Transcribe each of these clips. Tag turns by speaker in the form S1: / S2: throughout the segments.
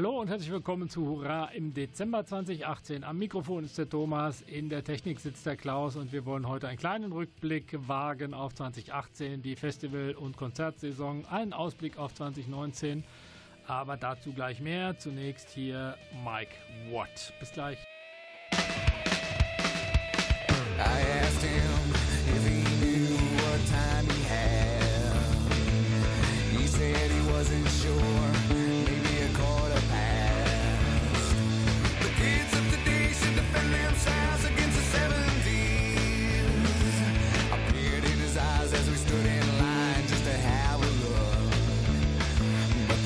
S1: Hallo und herzlich willkommen zu Hurra im Dezember 2018. Am Mikrofon ist der Thomas, in der Technik sitzt der Klaus und wir wollen heute einen kleinen Rückblick wagen auf 2018, die Festival- und Konzertsaison, einen Ausblick auf 2019, aber dazu gleich mehr. Zunächst hier Mike Watt. Bis gleich. I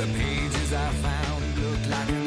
S1: The pages I found looked like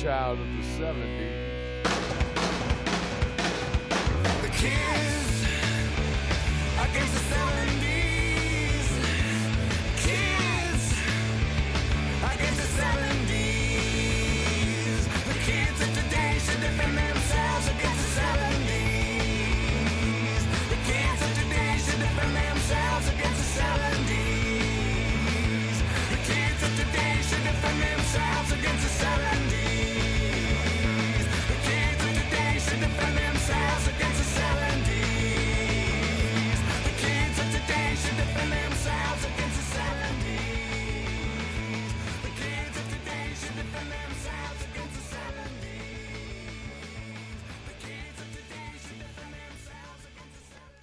S1: child.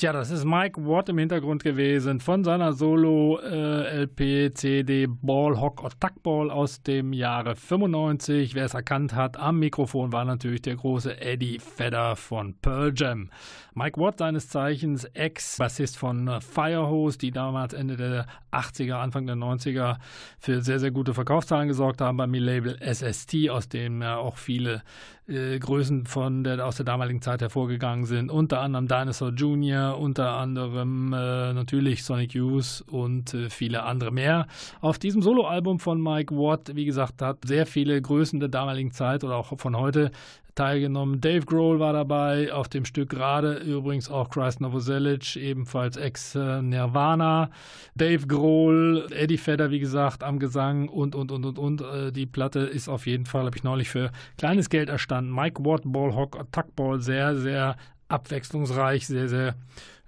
S1: Tja, das ist Mike Watt im Hintergrund gewesen von seiner Solo-LP äh, CD Ball Hock or Ball aus dem Jahre 95. Wer es erkannt hat, am Mikrofon war natürlich der große Eddie Fedder von Pearl Jam. Mike Watt, seines Zeichens Ex-Bassist von äh, Firehose, die damals Ende der 80er, Anfang der 90er für sehr, sehr gute Verkaufszahlen gesorgt haben beim Label SST, aus dem ja auch viele äh, Größen von der, aus der damaligen Zeit hervorgegangen sind. Unter anderem Dinosaur Jr., unter anderem äh, natürlich Sonic Youth und äh, viele andere mehr. Auf diesem Soloalbum von Mike Watt, wie gesagt, hat sehr viele Größen der damaligen Zeit oder auch von heute teilgenommen. Dave Grohl war dabei, auf dem Stück gerade übrigens auch Christ Novoselic, ebenfalls Ex-Nirvana. Dave Grohl, Eddie Vedder, wie gesagt, am Gesang und, und, und, und, und. Äh, die Platte ist auf jeden Fall, habe ich neulich für kleines Geld erstanden. Mike Watt, Ballhawk, Attackball, sehr, sehr abwechslungsreich, sehr, sehr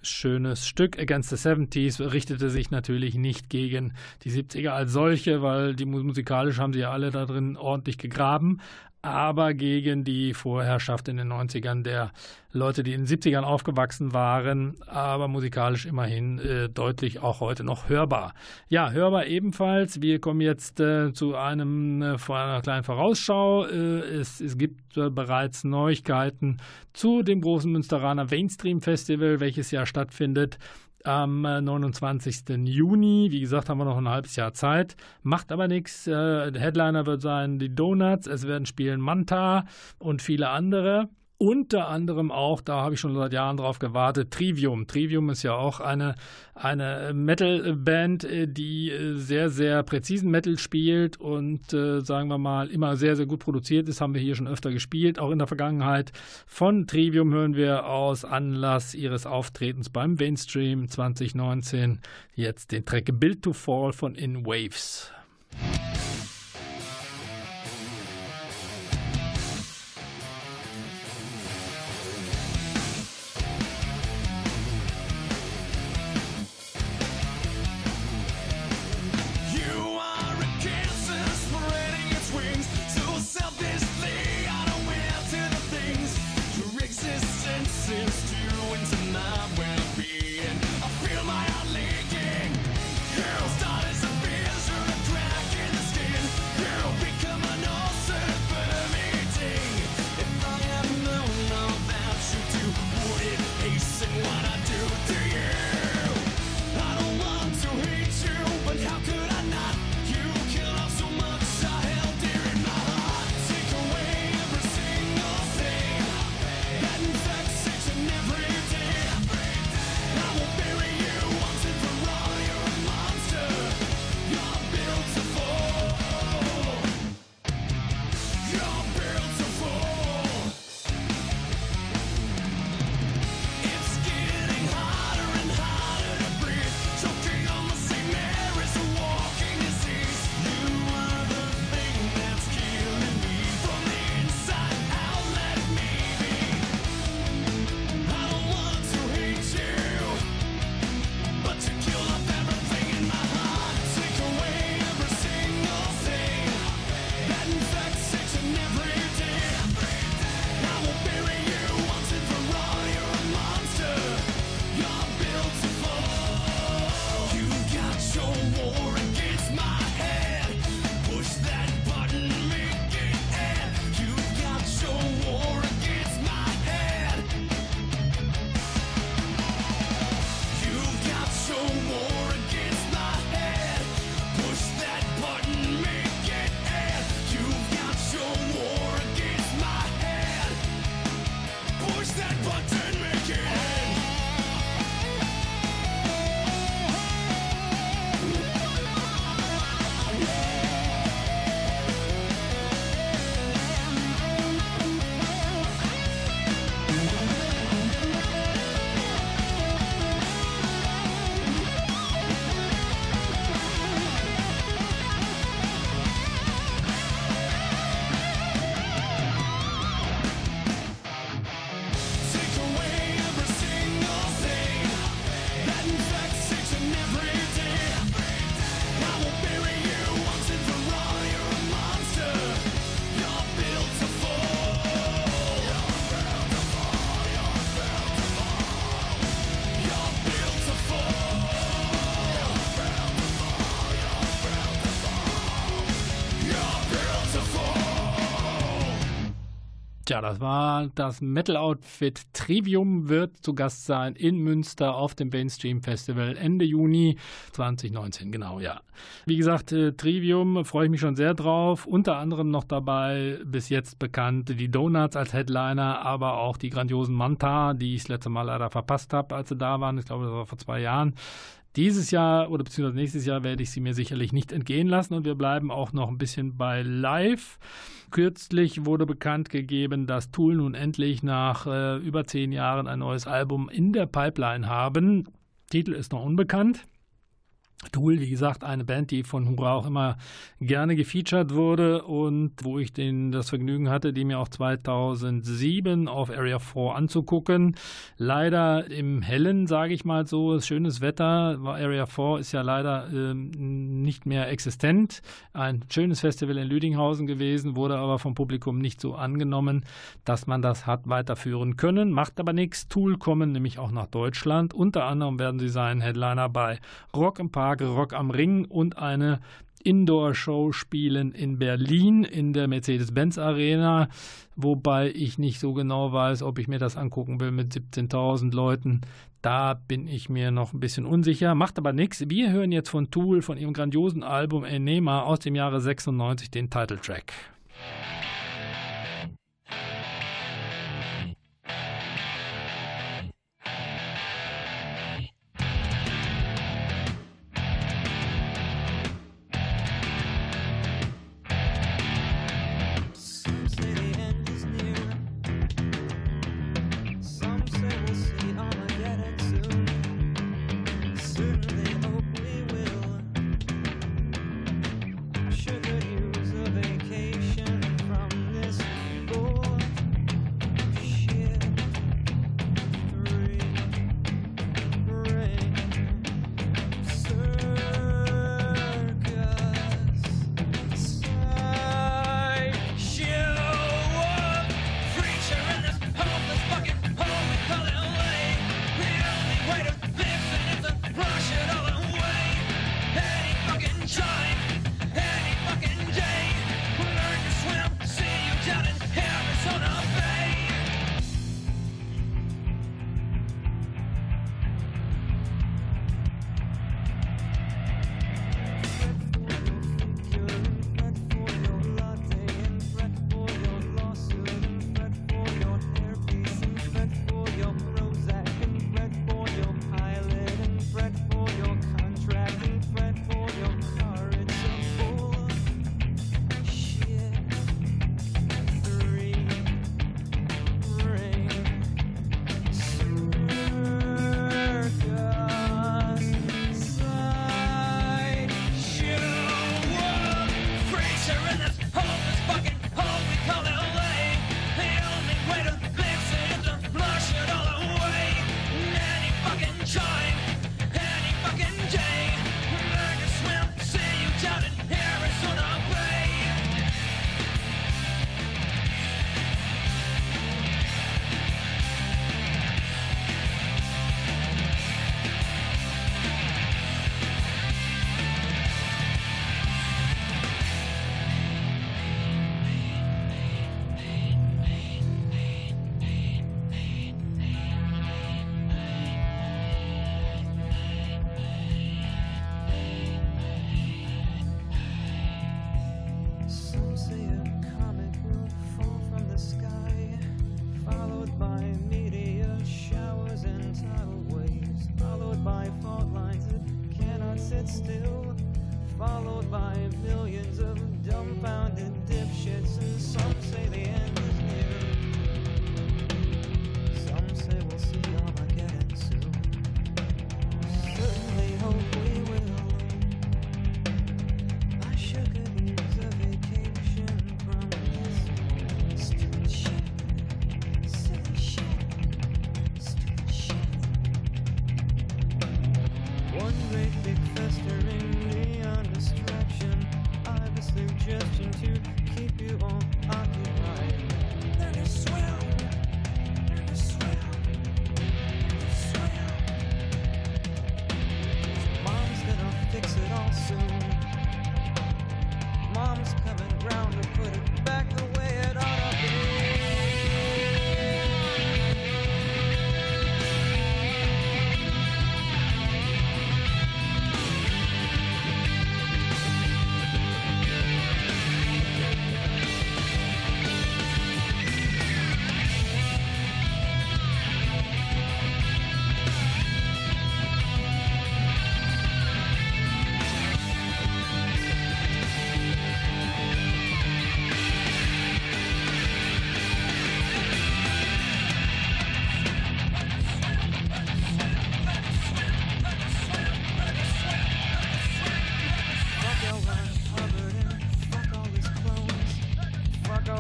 S1: schönes Stück. Against the 70s richtete sich natürlich nicht gegen die 70er als solche, weil die musikalisch haben sie ja alle da drin ordentlich gegraben aber gegen die Vorherrschaft in den 90ern der Leute, die in den 70ern aufgewachsen waren, aber musikalisch immerhin äh, deutlich auch heute noch hörbar. Ja, hörbar ebenfalls. Wir kommen jetzt äh, zu einem äh, einer kleinen Vorausschau. Äh, es, es gibt äh, bereits Neuigkeiten zu dem großen Münsteraner Mainstream Festival, welches ja stattfindet
S2: am 29. Äh, Juni. Wie gesagt, haben wir noch ein halbes Jahr Zeit. Macht aber nichts. Äh, Headliner wird sein die Donuts. Es werden spielen Manta und viele andere. Unter anderem auch, da habe ich schon seit Jahren drauf gewartet, Trivium. Trivium ist ja auch eine, eine Metal-Band, äh, die äh, sehr, sehr präzisen Metal spielt und äh, sagen wir mal immer sehr, sehr gut produziert ist. Haben wir hier schon öfter gespielt, auch in der Vergangenheit. Von Trivium hören wir aus Anlass ihres Auftretens beim Mainstream 2019 jetzt den Track Build to Fall von In Waves. Tja, das war das Metal-Outfit Trivium wird zu Gast sein in Münster auf dem Mainstream Festival Ende Juni 2019. Genau, ja. Wie gesagt, äh, Trivium freue ich mich schon sehr drauf. Unter anderem noch dabei bis jetzt bekannt die Donuts als Headliner, aber auch die grandiosen Manta, die ich das letzte Mal leider verpasst habe, als sie da waren. Ich glaube, das war vor zwei Jahren. Dieses Jahr oder beziehungsweise nächstes Jahr werde ich sie mir sicherlich nicht entgehen lassen und wir bleiben auch noch ein bisschen bei Live. Kürzlich wurde bekannt gegeben, dass Tool nun endlich nach äh, über zehn Jahren ein neues Album in der Pipeline haben. Titel ist noch unbekannt. Tool, wie gesagt, eine Band, die von Hurra auch immer gerne gefeatured wurde und wo ich den, das Vergnügen hatte, die mir auch 2007 auf Area 4 anzugucken. Leider im Hellen, sage ich mal so, schönes Wetter. Area 4 ist ja leider ähm, nicht mehr existent. Ein schönes Festival in Lüdinghausen gewesen, wurde aber vom Publikum nicht so angenommen, dass man das hat weiterführen können. Macht aber nichts. Tool kommen nämlich auch nach Deutschland. Unter anderem werden sie sein Headliner bei Rock im Park Rock am Ring und eine
S3: Indoor-Show spielen in Berlin in der Mercedes-Benz Arena, wobei ich nicht so genau weiß, ob ich mir das angucken will mit 17.000 Leuten. Da bin ich mir noch ein bisschen unsicher, macht aber nichts. Wir hören jetzt von Tool, von ihrem grandiosen Album Enema aus dem Jahre 96 den Titeltrack.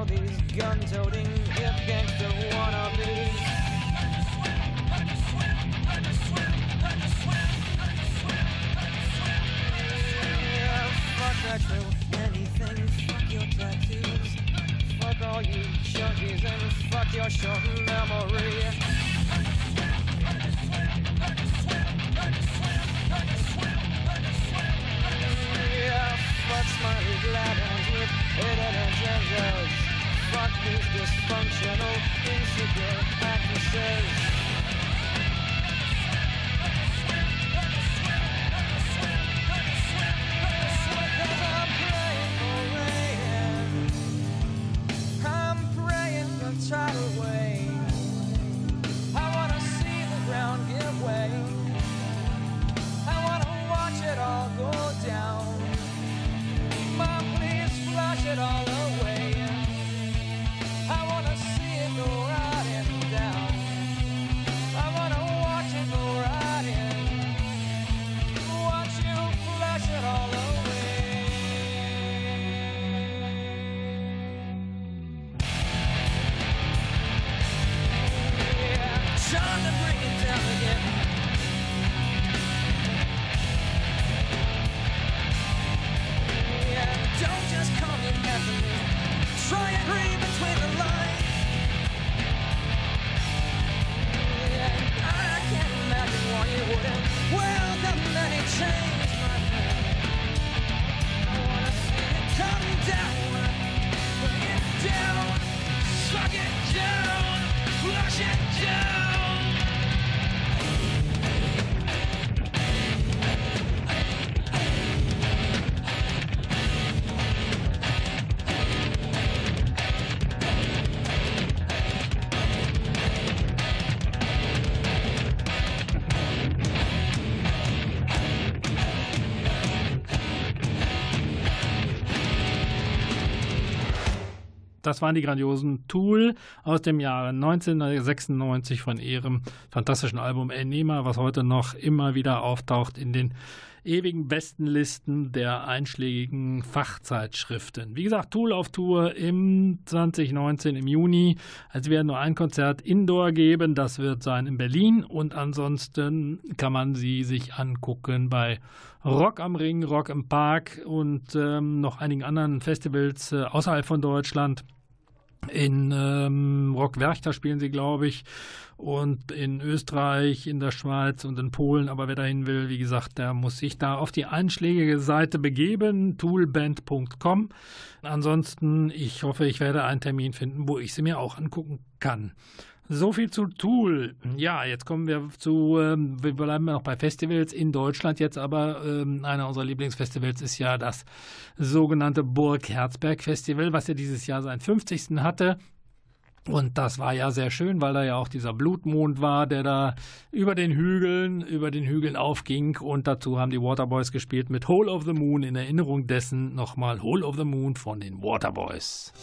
S3: these gun-toting hip gangster wannabes. Yeah, fuck that fuck your tattoos. Fuck all you junkies and fuck your short memory. Yeah, fuck Smarty Glad and with it and Fuck these dysfunctional, insecure actresses. Look it down. look it down.
S4: Das waren die grandiosen Tool aus dem Jahre 1996 von ihrem fantastischen Album Enema, was heute noch immer wieder auftaucht in den ewigen besten Listen der einschlägigen Fachzeitschriften. Wie gesagt, Tool auf Tour im 2019 im Juni. Also werden nur ein Konzert Indoor geben, das wird sein in Berlin und ansonsten kann man sie sich angucken bei Rock am Ring, Rock im Park und ähm, noch einigen anderen Festivals äh, außerhalb von Deutschland. In ähm, Rockwerchter spielen sie, glaube ich, und in Österreich, in der Schweiz und in Polen. Aber wer dahin will, wie gesagt, der muss sich da auf die einschlägige Seite begeben, toolband.com. Ansonsten, ich hoffe, ich werde einen Termin finden, wo ich sie mir auch angucken kann. So viel zu Tool. Ja, jetzt kommen wir zu, ähm, wir bleiben noch bei Festivals in Deutschland jetzt, aber ähm, einer unserer Lieblingsfestivals ist ja das sogenannte Burg Herzberg Festival, was ja dieses Jahr seinen 50. hatte. Und das war ja sehr schön, weil da ja auch dieser Blutmond war, der da über den Hügeln, über den Hügeln aufging. Und dazu haben die Waterboys gespielt mit Hole of the Moon. In Erinnerung dessen nochmal Hole of the Moon von den Waterboys.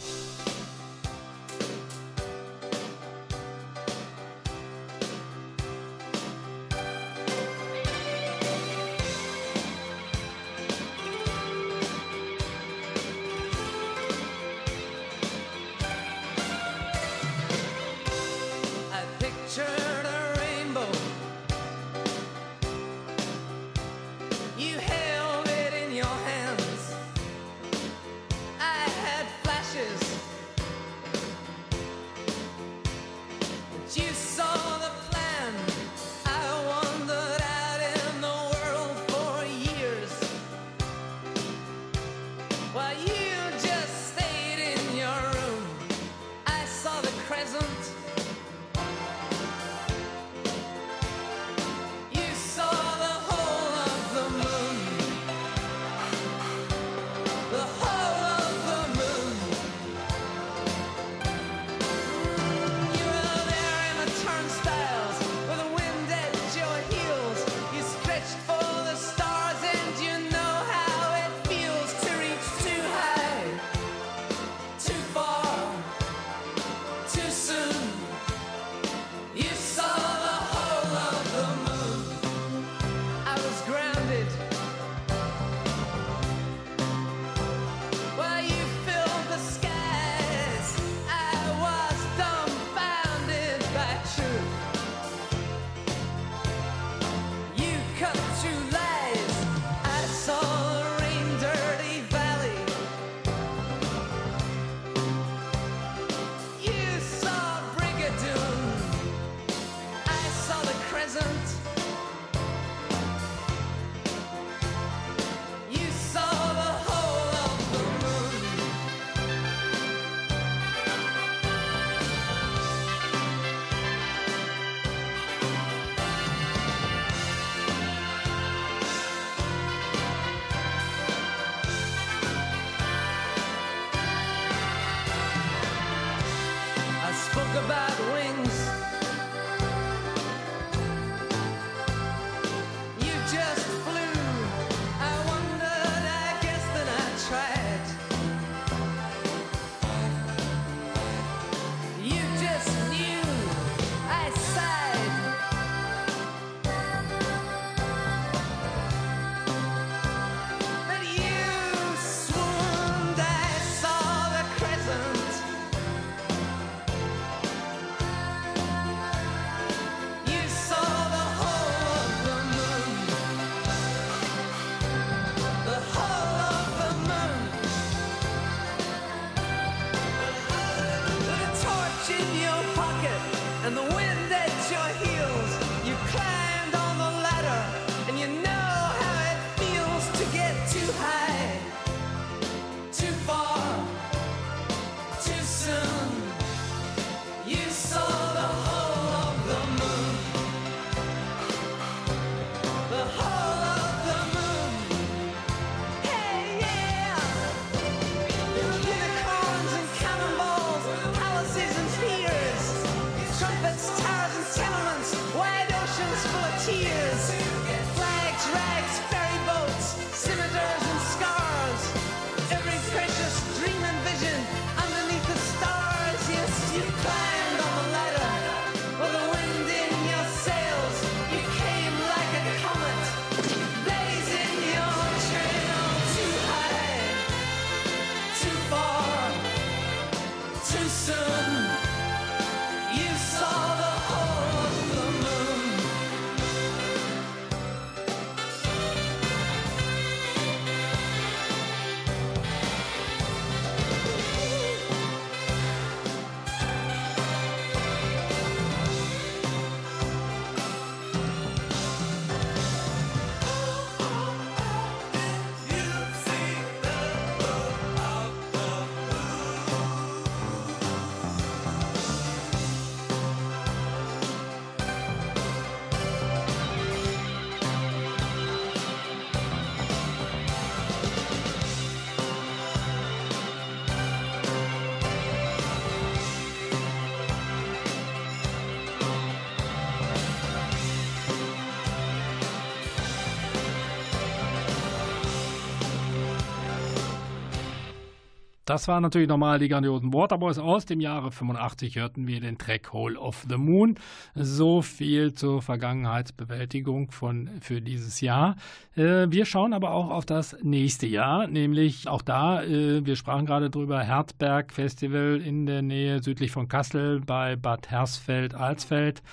S4: Das waren natürlich nochmal die grandiosen Waterboys aus dem Jahre 85, hörten wir den Track Hole of the Moon. So viel zur Vergangenheitsbewältigung von, für dieses Jahr. Äh, wir schauen aber auch auf das nächste Jahr, nämlich auch da, äh, wir sprachen gerade drüber, Herzberg Festival in der Nähe südlich von Kassel bei Bad Hersfeld-Alsfeld.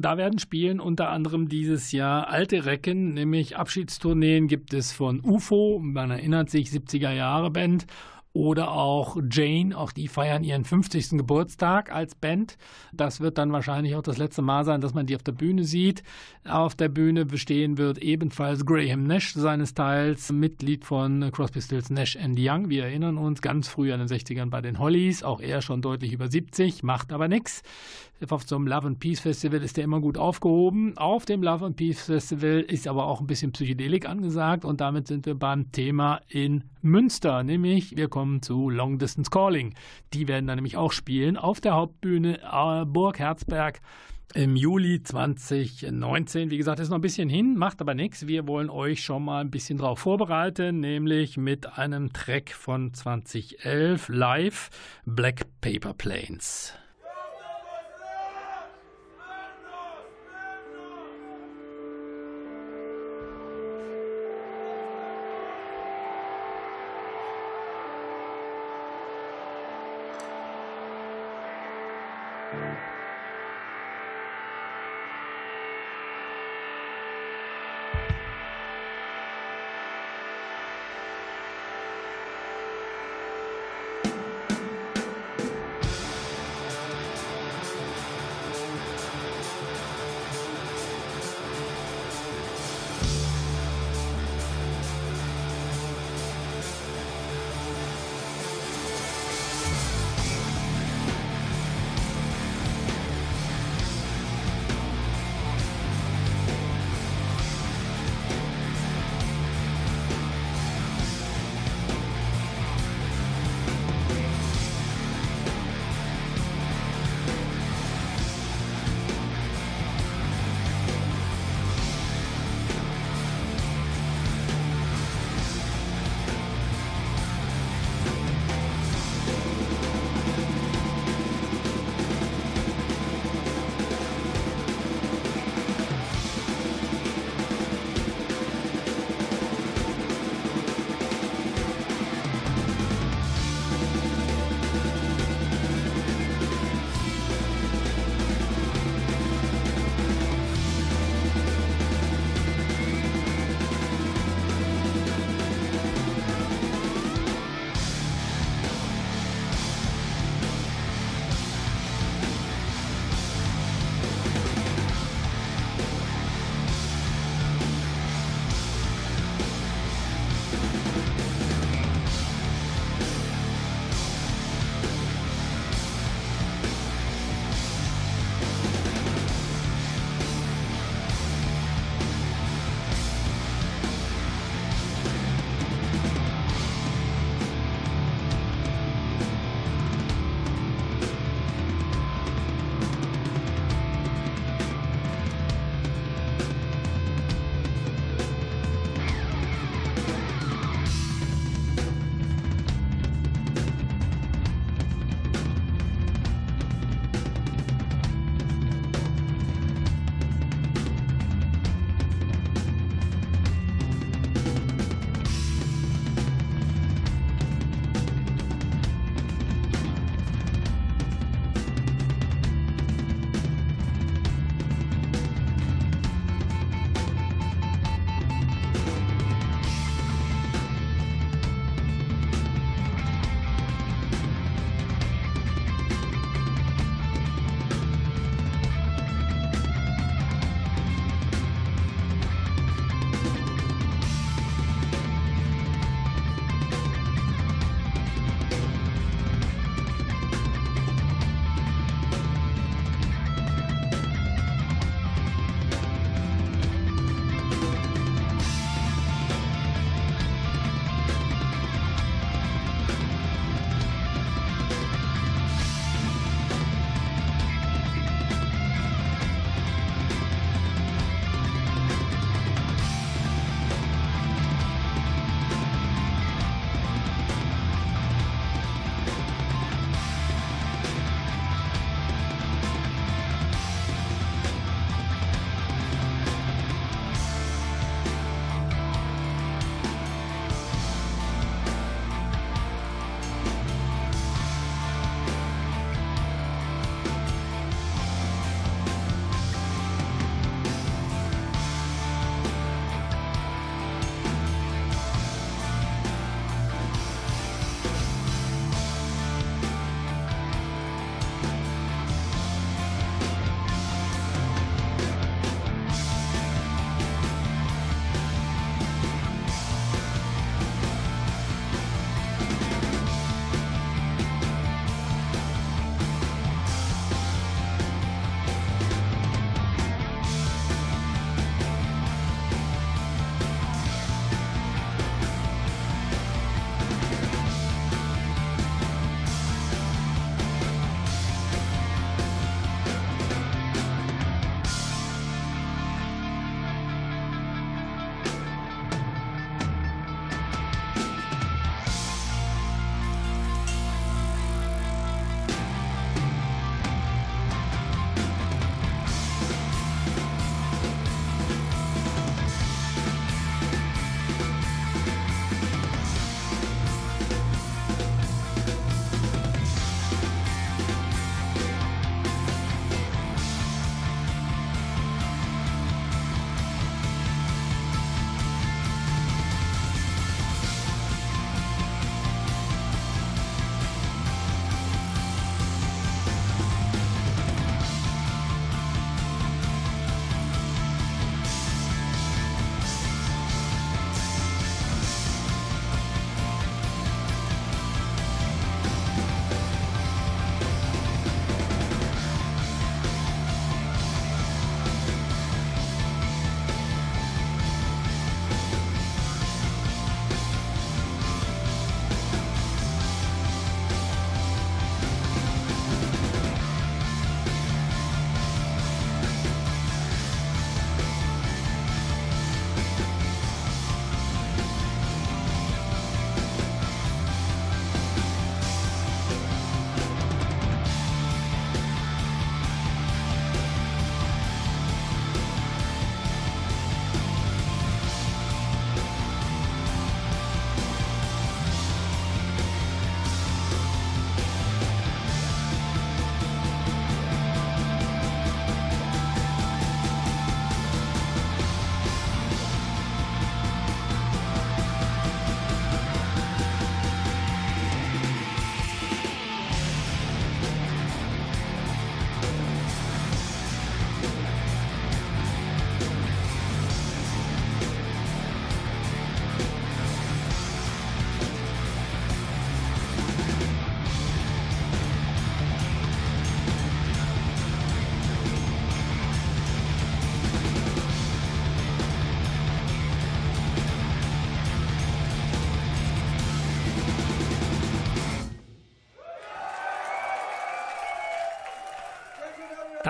S4: Da werden spielen unter anderem dieses Jahr alte Recken, nämlich Abschiedstourneen gibt es von UFO, man erinnert sich 70er Jahre Band oder auch Jane, auch die feiern ihren 50. Geburtstag als Band. Das wird dann wahrscheinlich auch das letzte Mal sein, dass man die auf der Bühne sieht. Auf der Bühne bestehen wird ebenfalls Graham Nash, seines Teils Mitglied von Crosby, Stills, Nash Young. Wir erinnern uns ganz früh an den 60ern bei den Hollies, auch er schon deutlich über 70, macht aber nichts. Auf so einem Love and Peace Festival ist er immer gut aufgehoben. Auf dem Love and Peace Festival ist aber auch ein bisschen Psychedelik angesagt und damit sind wir beim Thema in Münster, nämlich wir kommen zu Long Distance Calling. Die werden dann nämlich auch spielen auf der Hauptbühne äh, Burg Herzberg im Juli 2019. Wie gesagt, ist noch ein bisschen hin, macht aber nichts. Wir wollen euch schon mal ein bisschen darauf vorbereiten, nämlich mit einem Track von 2011 live Black Paper Planes.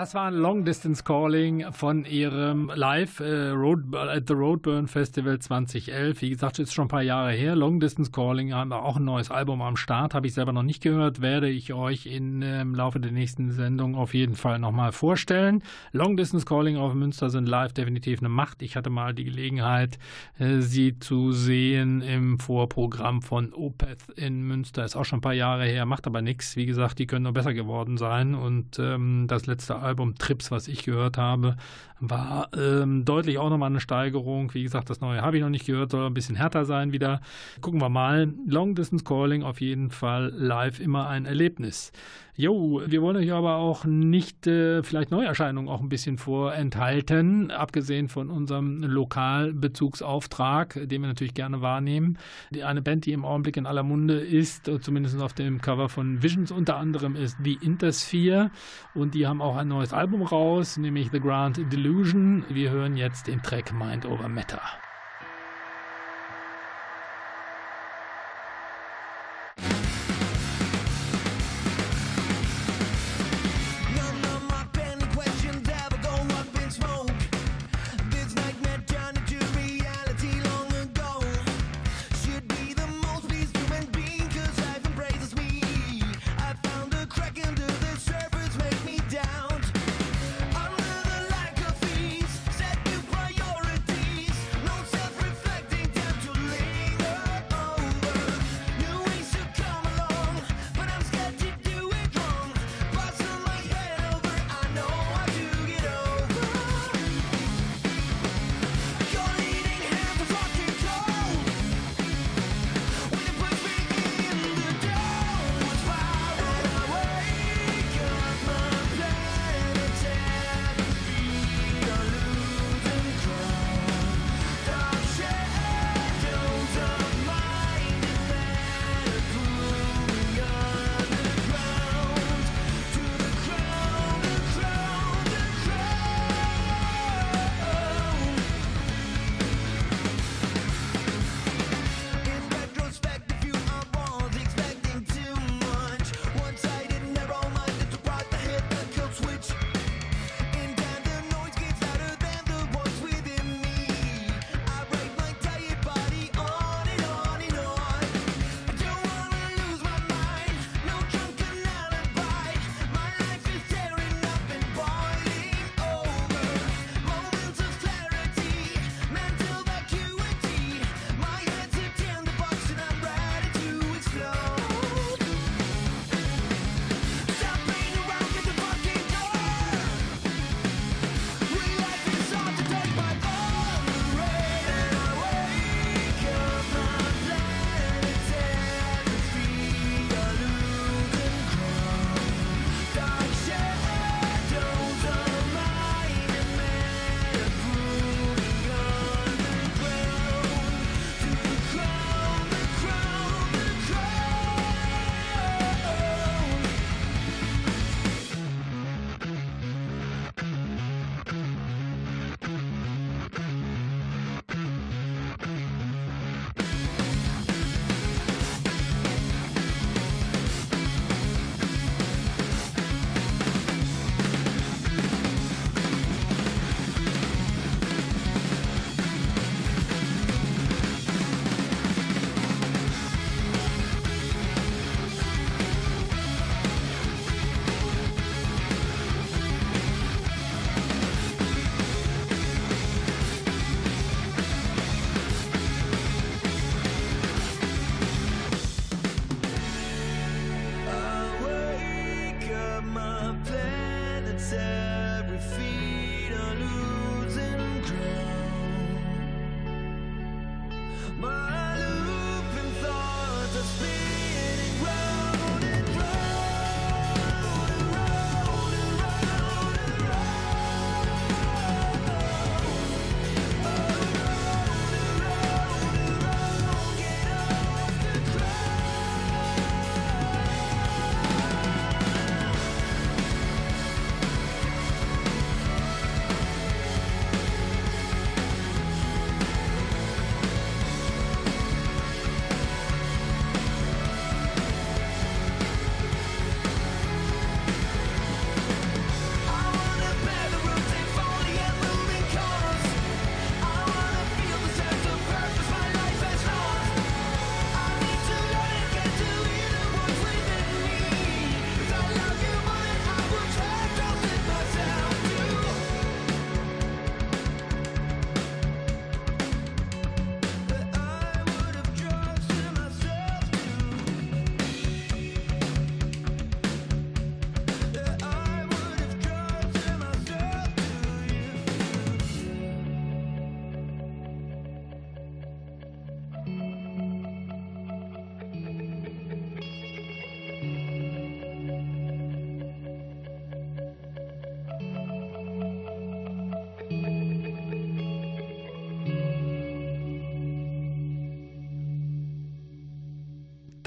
S4: Das war ein Long Distance Calling von ihrem Live äh, Road, at the Roadburn Festival 2011. Wie gesagt, ist schon ein paar Jahre her. Long Distance Calling haben auch ein neues Album am Start. Habe ich selber noch nicht gehört. Werde ich euch in, äh, im Laufe der nächsten Sendung auf jeden Fall nochmal vorstellen. Long Distance Calling auf Münster sind live definitiv eine Macht. Ich hatte mal die Gelegenheit, äh, sie zu sehen im Vorprogramm von Opeth in Münster. Ist auch schon ein paar Jahre her, macht aber nichts. Wie gesagt, die können nur besser geworden sein. Und ähm, das letzte Album Trips, was ich gehört habe, war ähm, deutlich auch nochmal eine Steigerung. Wie gesagt, das neue habe ich noch nicht gehört, soll ein bisschen härter sein wieder. Gucken wir mal. Long Distance Calling auf jeden Fall live immer ein Erlebnis. Jo, wir wollen euch aber auch nicht äh, vielleicht Neuerscheinungen auch ein bisschen vorenthalten, abgesehen von unserem Lokalbezugsauftrag, den wir natürlich gerne wahrnehmen. Die, eine Band, die im Augenblick in aller Munde ist, zumindest auf dem Cover von Visions unter anderem, ist The Intersphere und die haben auch ein neues Album raus, nämlich The Grand Delusion. Wir hören jetzt den Track Mind Over Matter.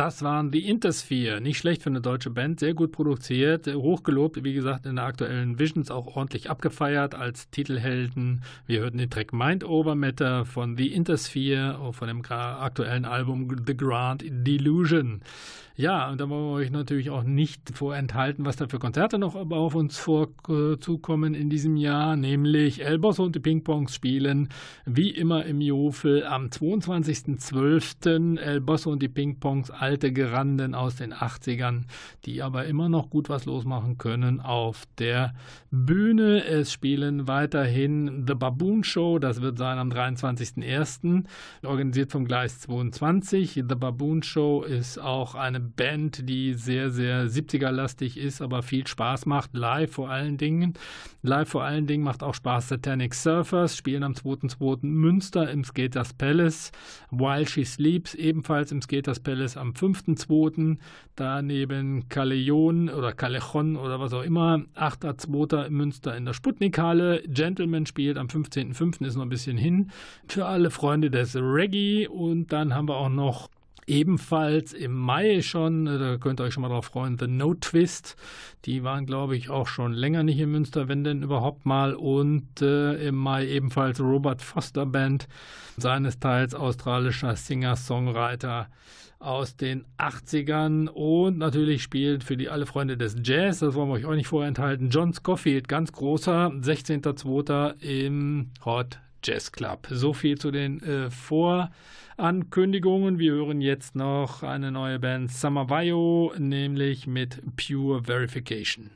S4: Das waren die Intersphere. Nicht schlecht für eine deutsche Band, sehr gut produziert, hochgelobt, wie gesagt, in der aktuellen Visions auch ordentlich abgefeiert als Titelhelden. Wir hörten den Track Mind Over Matter von The Intersphere, von dem aktuellen Album The Grand Delusion. Ja, und da wollen wir euch natürlich auch nicht vorenthalten, was da für Konzerte noch auf uns vorzukommen in diesem Jahr, nämlich Elboss und die Pingpongs spielen wie immer im Jofel am 22.12. Elboss und die Pingpongs, alte Geranden aus den 80ern, die aber immer noch gut was losmachen können auf der Bühne. Es spielen weiterhin The Baboon Show, das wird sein am 23.01., organisiert vom Gleis 22. The Baboon Show ist auch eine Band, die sehr, sehr 70er-lastig ist, aber viel Spaß macht, live vor allen Dingen. Live vor allen Dingen macht auch Spaß Satanic Surfers, spielen am 2.2. Münster im Skaters Palace. While She Sleeps ebenfalls im Skaters Palace am 5.2. Daneben Callejon oder Callejon oder was auch immer, 8.2. Münster in der Sputnikhalle. Gentleman spielt am 15.5. ist noch ein bisschen hin. Für alle Freunde des Reggae. Und dann haben wir auch noch Ebenfalls im Mai schon, äh, da könnt ihr euch schon mal drauf freuen, The No Twist. Die waren, glaube ich, auch schon länger nicht in Münster, wenn denn überhaupt mal. Und äh, im Mai ebenfalls Robert Foster Band, seines Teils australischer Singer-Songwriter aus den 80ern und natürlich spielt für die alle Freunde des Jazz, das wollen wir euch auch nicht vorenthalten, John Scofield, ganz großer, 16.02. im Hot Jazz Club. So viel zu den äh, Vorankündigungen. Wir hören jetzt noch eine neue Band Samavayo, nämlich mit Pure Verification.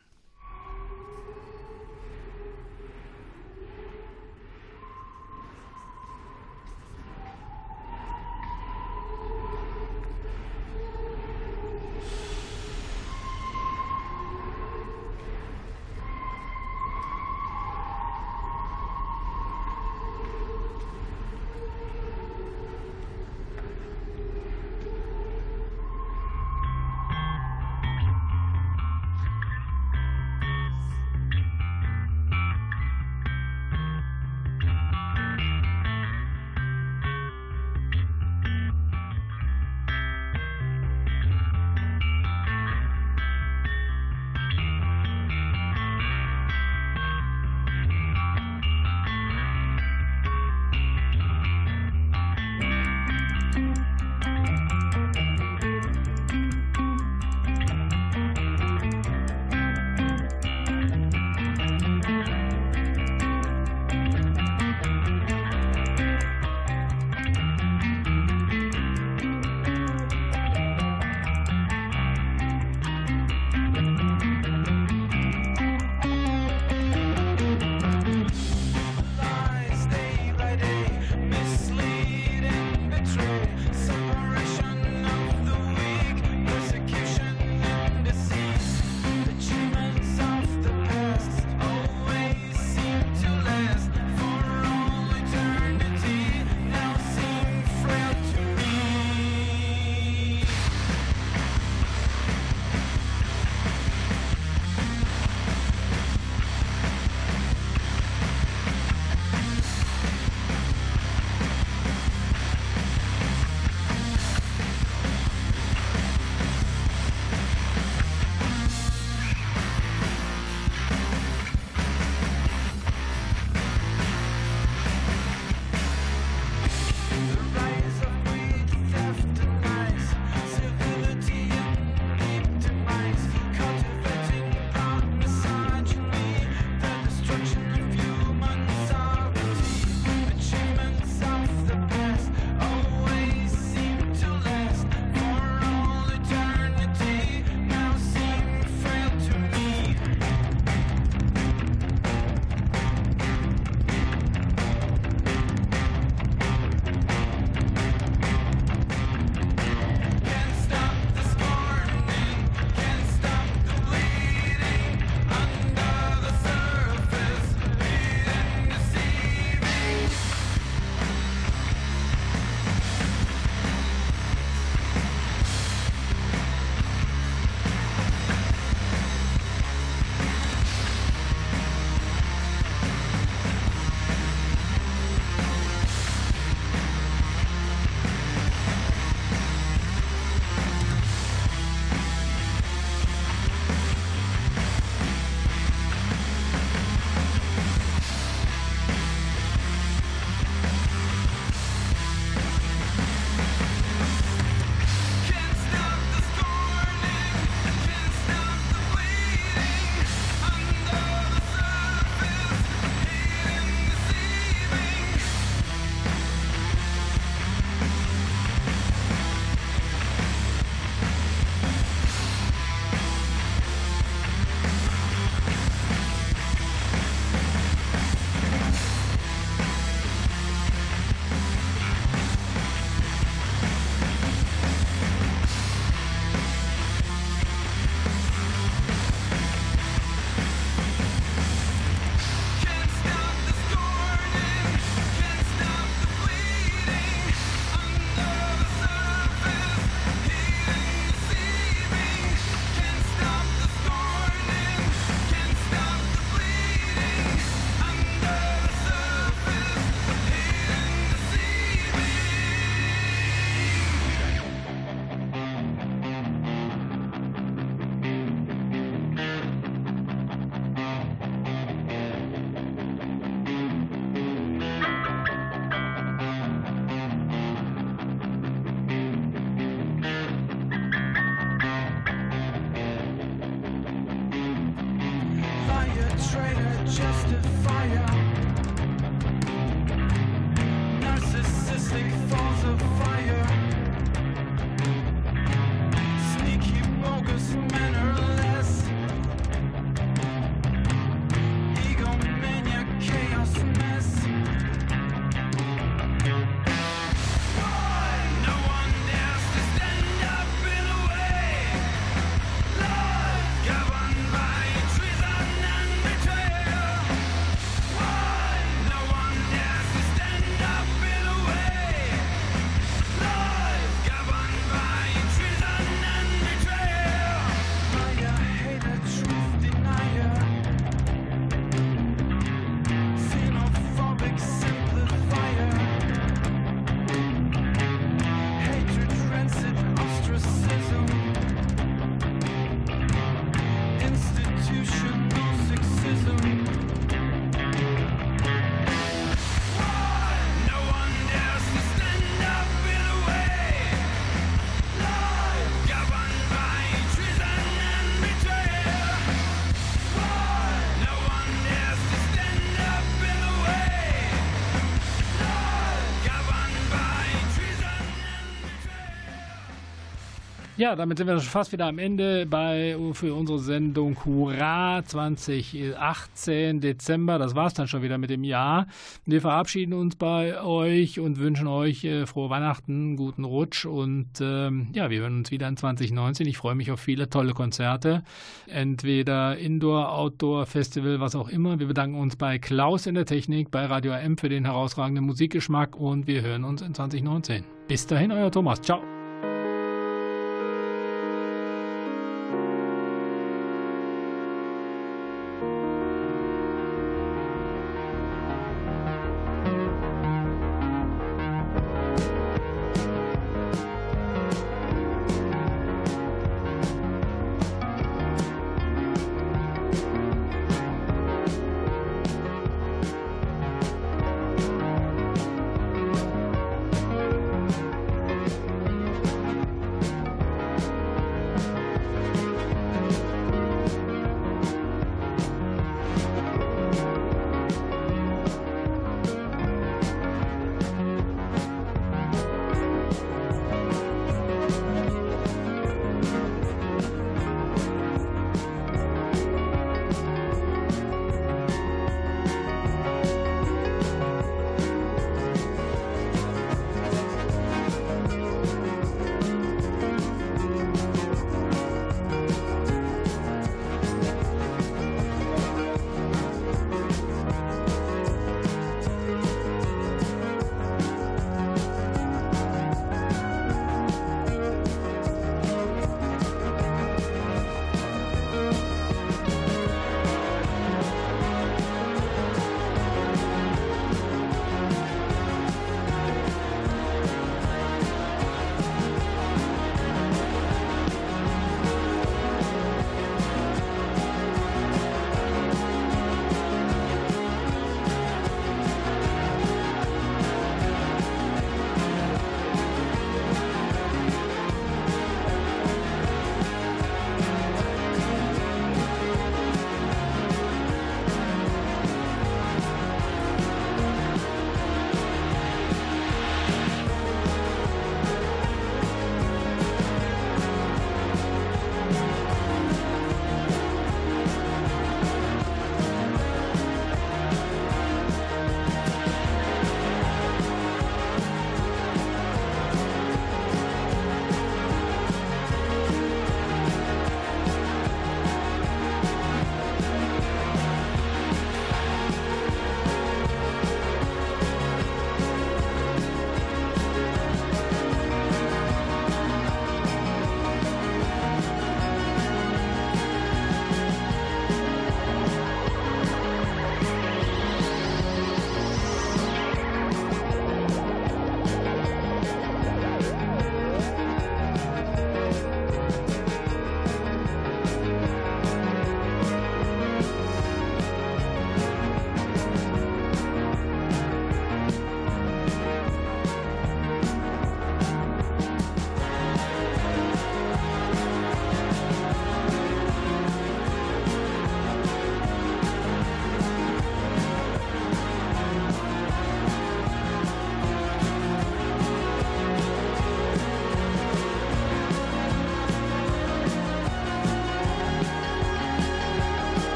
S4: Ja, damit sind wir schon fast wieder am Ende bei, für unsere Sendung Hurra 2018 Dezember. Das war es dann schon wieder mit dem Jahr. Wir verabschieden uns bei euch und wünschen euch äh, frohe Weihnachten, guten Rutsch und ähm, ja, wir hören uns wieder in 2019. Ich freue mich auf viele tolle Konzerte. Entweder Indoor, Outdoor, Festival, was auch immer. Wir bedanken uns bei Klaus in der Technik, bei Radio AM für den herausragenden Musikgeschmack und wir hören uns in 2019. Bis dahin, euer Thomas. Ciao.